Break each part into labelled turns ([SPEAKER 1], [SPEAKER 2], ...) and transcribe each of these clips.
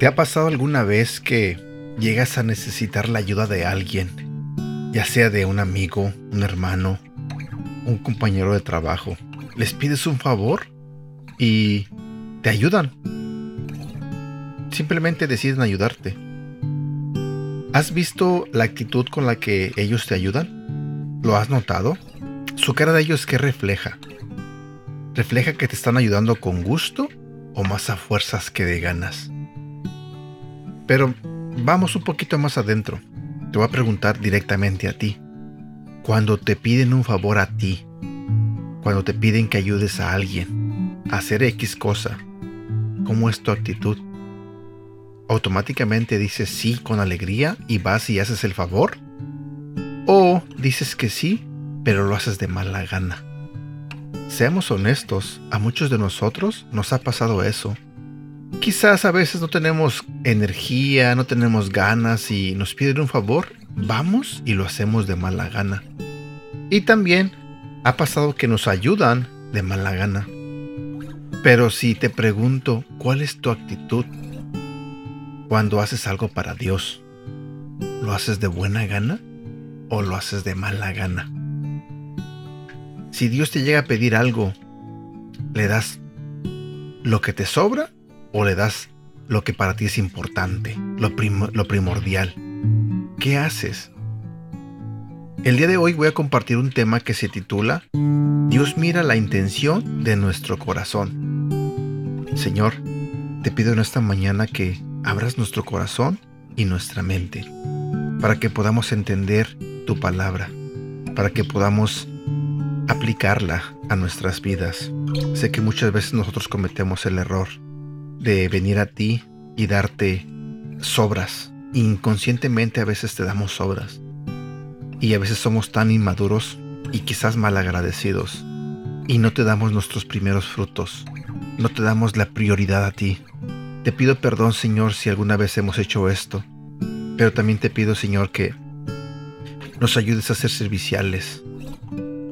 [SPEAKER 1] ¿Te ha pasado alguna vez que llegas a necesitar la ayuda de alguien? Ya sea de un amigo, un hermano, un compañero de trabajo. Les pides un favor y te ayudan. Simplemente deciden ayudarte. ¿Has visto la actitud con la que ellos te ayudan? ¿Lo has notado? Su cara de ellos, ¿qué refleja? ¿Refleja que te están ayudando con gusto o más a fuerzas que de ganas? Pero vamos un poquito más adentro. Te voy a preguntar directamente a ti. Cuando te piden un favor a ti, cuando te piden que ayudes a alguien a hacer X cosa, ¿cómo es tu actitud? ¿Automáticamente dices sí con alegría y vas y haces el favor? ¿O dices que sí, pero lo haces de mala gana? Seamos honestos, a muchos de nosotros nos ha pasado eso Quizás a veces no tenemos energía, no tenemos ganas y nos piden un favor, vamos y lo hacemos de mala gana. Y también ha pasado que nos ayudan de mala gana. Pero si te pregunto, ¿cuál es tu actitud cuando haces algo para Dios? ¿Lo haces de buena gana o lo haces de mala gana? Si Dios te llega a pedir algo, ¿le das lo que te sobra o le das lo que para ti es importante, lo, primordial? ¿Qué haces? El día de hoy voy a compartir un tema que se titula Dios mira la intención de nuestro corazón. Señor, te pido en esta mañana que abras nuestro corazón y nuestra mente para que podamos entender tu palabra, para que podamos aplicarla a nuestras vidas. Sé que muchas veces nosotros cometemos el error de venir a ti y darte sobras. Inconscientemente a veces te damos sobras. Y a veces somos tan inmaduros y quizás mal agradecidos. Y no te damos nuestros primeros frutos. No te damos la prioridad a ti. Te pido perdón, Señor, si alguna vez hemos hecho esto. Pero también te pido, Señor, que nos ayudes a ser serviciales,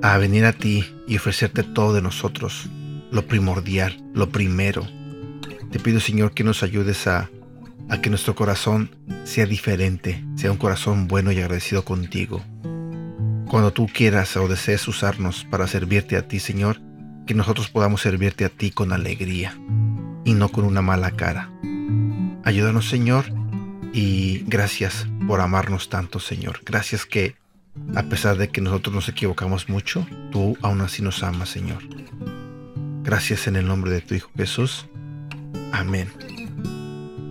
[SPEAKER 1] a venir a ti y ofrecerte todo de nosotros, lo primordial, lo primero, te pido, Señor, que nos ayudes a, que nuestro corazón sea diferente, sea un corazón bueno y agradecido contigo. Cuando tú quieras o desees usarnos para servirte a ti, Señor, que nosotros podamos servirte a ti con alegría y no con una mala cara. Ayúdanos, Señor, y gracias por amarnos tanto, Señor. Gracias que, a pesar de que nosotros nos equivocamos mucho, tú aún así nos amas, Señor. Gracias en el nombre de tu Hijo Jesús. Amén.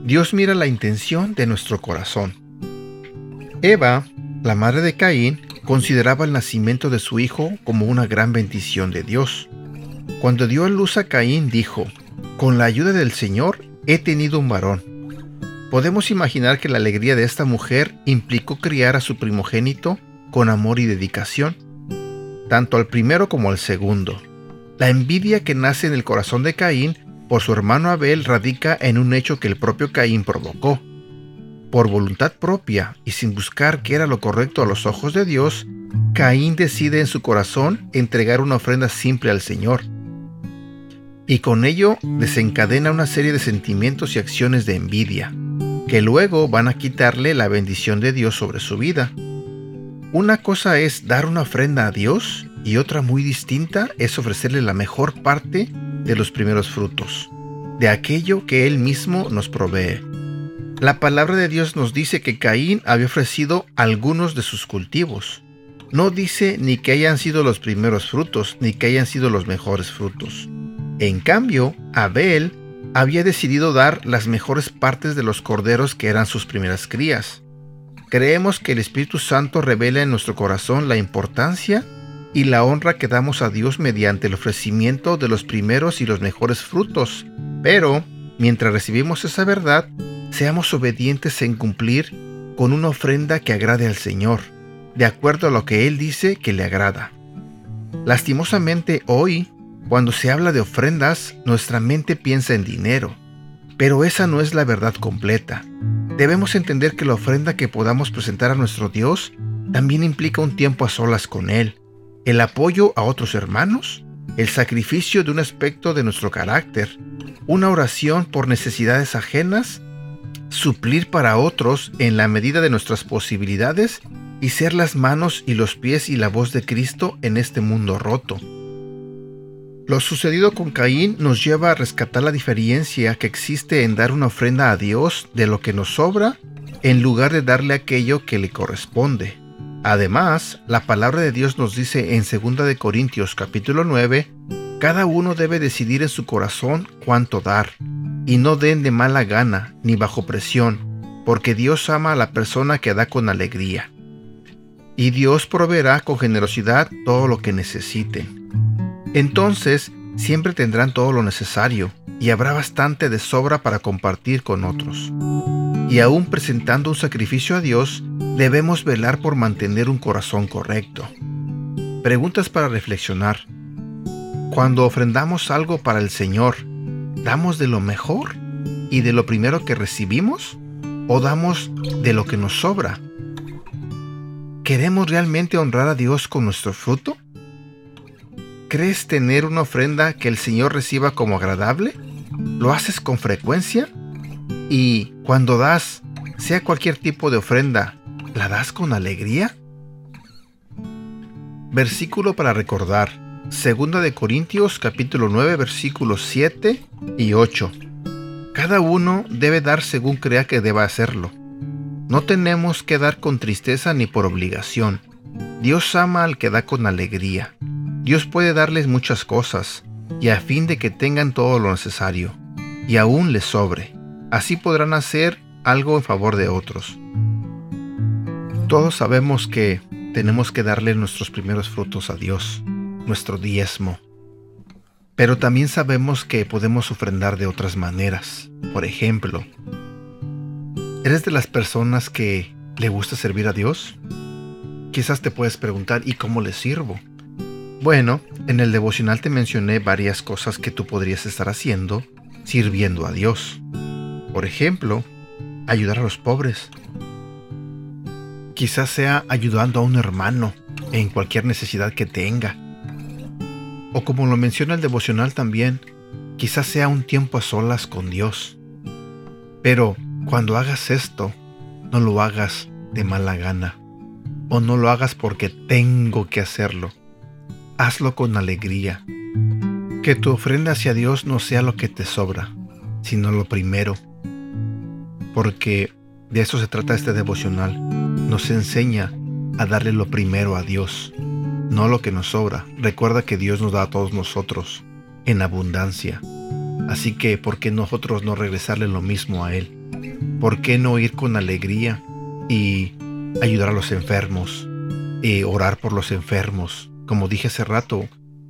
[SPEAKER 1] Dios mira la intención de nuestro corazón. Eva, la madre de Caín, consideraba el nacimiento de su hijo como una gran bendición de Dios. Cuando dio a luz a Caín, dijo, Con la ayuda del Señor he tenido un varón. Podemos imaginar que la alegría de esta mujer implicó criar a su primogénito con amor y dedicación, tanto al primero como al segundo. La envidia que nace en el corazón de Caín por su hermano Abel radica en un hecho que el propio Caín provocó. Por voluntad propia y sin buscar qué era lo correcto a los ojos de Dios, Caín decide en su corazón entregar una ofrenda simple al Señor. Y con ello desencadena una serie de sentimientos y acciones de envidia, que luego van a quitarle la bendición de Dios sobre su vida. Una cosa es dar una ofrenda a Dios y otra muy distinta es ofrecerle la mejor parte de los primeros frutos, de aquello que Él mismo nos provee. La palabra de Dios nos dice que Caín había ofrecido algunos de sus cultivos. No dice ni que hayan sido los primeros frutos, ni que hayan sido los mejores frutos. En cambio, Abel había decidido dar las mejores partes de los corderos que eran sus primeras crías. Creemos que el Espíritu Santo revela en nuestro corazón la importancia y la honra que damos a Dios mediante el ofrecimiento de los primeros y los mejores frutos. Pero, mientras recibimos esa verdad, seamos obedientes en cumplir con una ofrenda que agrade al Señor, de acuerdo a lo que Él dice que le agrada. Lastimosamente hoy, cuando se habla de ofrendas, nuestra mente piensa en dinero, pero esa no es la verdad completa. Debemos entender que la ofrenda que podamos presentar a nuestro Dios también implica un tiempo a solas con Él, el apoyo a otros hermanos, el sacrificio de un aspecto de nuestro carácter, una oración por necesidades ajenas suplir para otros en la medida de nuestras posibilidades y ser las manos y los pies y la voz de Cristo en este mundo roto. Lo sucedido con Caín nos lleva a rescatar la diferencia que existe en dar una ofrenda a Dios de lo que nos sobra en lugar de darle aquello que le corresponde. Además, la palabra de Dios nos dice en 2 de Corintios capítulo 9, cada uno debe decidir en su corazón cuánto dar, y no den de mala gana ni bajo presión, porque Dios ama a la persona que da con alegría. Y Dios proveerá con generosidad todo lo que necesiten. Entonces, siempre tendrán todo lo necesario, y habrá bastante de sobra para compartir con otros. Y aún presentando un sacrificio a Dios, debemos velar por mantener un corazón correcto. Preguntas para reflexionar. Cuando ofrendamos algo para el Señor, ¿damos de lo mejor y de lo primero que recibimos? ¿O damos de lo que nos sobra? ¿Queremos realmente honrar a Dios con nuestro fruto? ¿Crees tener una ofrenda que el Señor reciba como agradable? ¿Lo haces con frecuencia? Y cuando das, sea cualquier tipo de ofrenda, ¿la das con alegría? Versículo para recordar. Segunda de Corintios capítulo 9 versículos 7 y 8. Cada uno debe dar según crea que deba hacerlo. No tenemos que dar con tristeza ni por obligación. Dios ama al que da con alegría. Dios puede darles muchas cosas, y a fin de que tengan todo lo necesario, y aún les sobre. Así podrán hacer algo en favor de otros. Todos sabemos que tenemos que darle nuestros primeros frutos a Dios, nuestro diezmo. Pero también sabemos que podemos ofrendar de otras maneras. Por ejemplo, ¿eres de las personas que le gusta servir a Dios? Quizás te puedes preguntar, ¿y cómo le sirvo? Bueno, en el devocional te mencioné varias cosas que tú podrías estar haciendo sirviendo a Dios. Por ejemplo, ayudar a los pobres. Quizás sea ayudando a un hermano en cualquier necesidad que tenga. O como lo menciona el devocional también, quizás sea un tiempo a solas con Dios. Pero cuando hagas esto, no lo hagas de mala gana. O no lo hagas porque tengo que hacerlo hazlo con alegría. Que tu ofrenda hacia Dios no sea lo que te sobra, sino lo primero. Porque de eso se trata este devocional. Nos enseña a darle lo primero a Dios, no lo que nos sobra. Recuerda que Dios nos da a todos nosotros en abundancia. Así que, ¿por qué nosotros no regresarle lo mismo a Él? ¿Por qué no ir con alegría y ayudar a los enfermos, y orar por los enfermos, como dije hace rato,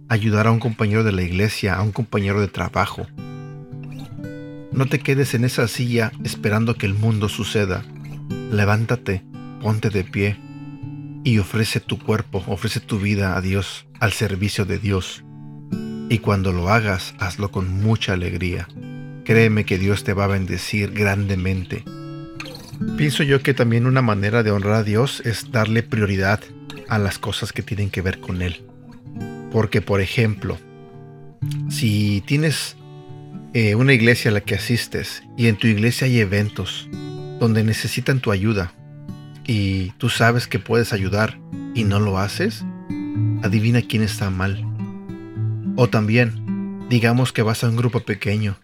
[SPEAKER 1] ayudar a un compañero de la iglesia, a un compañero de trabajo. No te quedes en esa silla esperando que el mundo suceda. Levántate, ponte de pie y ofrece tu cuerpo, ofrece tu vida a Dios, al servicio de Dios. Y cuando lo hagas, hazlo con mucha alegría. Créeme que Dios te va a bendecir grandemente. Pienso yo que también una manera de honrar a Dios es darle prioridad a las cosas que tienen que ver con Él. Porque, por ejemplo, si tienes eh, una iglesia a la que asistes y en tu iglesia hay eventos donde necesitan tu ayuda y tú sabes que puedes ayudar y no lo haces, adivina quién está mal. O también, digamos que vas a un grupo pequeño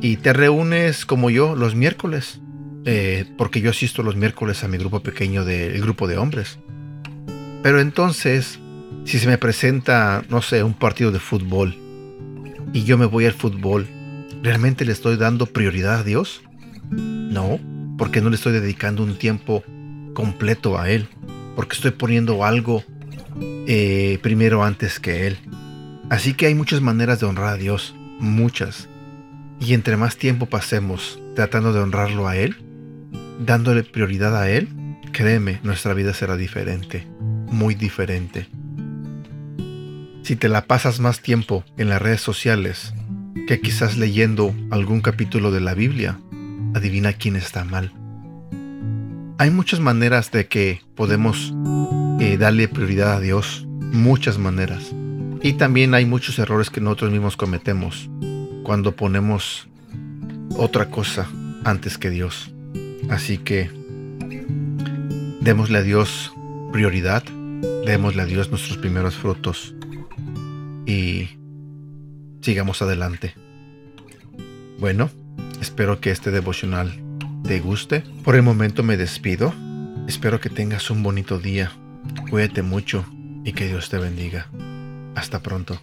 [SPEAKER 1] y te reúnes como yo los miércoles, eh, porque yo asisto los miércoles a mi grupo pequeño del grupo de hombres. Pero entonces, si se me presenta, no sé, un partido de fútbol y yo me voy al fútbol, ¿realmente le estoy dando prioridad a Dios? No, porque no le estoy dedicando un tiempo completo a Él, porque estoy poniendo algo eh, primero antes que Él. Así que hay muchas maneras de honrar a Dios, muchas. Y entre más tiempo pasemos tratando de honrarlo a Él, dándole prioridad a Él, créeme, nuestra vida será diferente muy diferente. Si te la pasas más tiempo en las redes sociales que quizás leyendo algún capítulo de la Biblia, adivina quién está mal. Hay muchas maneras de que podemos eh, darle prioridad a Dios, muchas maneras. Y también hay muchos errores que nosotros mismos cometemos cuando ponemos otra cosa antes que Dios. Así que démosle a Dios prioridad, démosle a Dios nuestros primeros frutos y sigamos adelante. Bueno, espero que este devocional te guste. Por el momento me despido. Espero que tengas un bonito día. Cuídate mucho y que Dios te bendiga. Hasta pronto.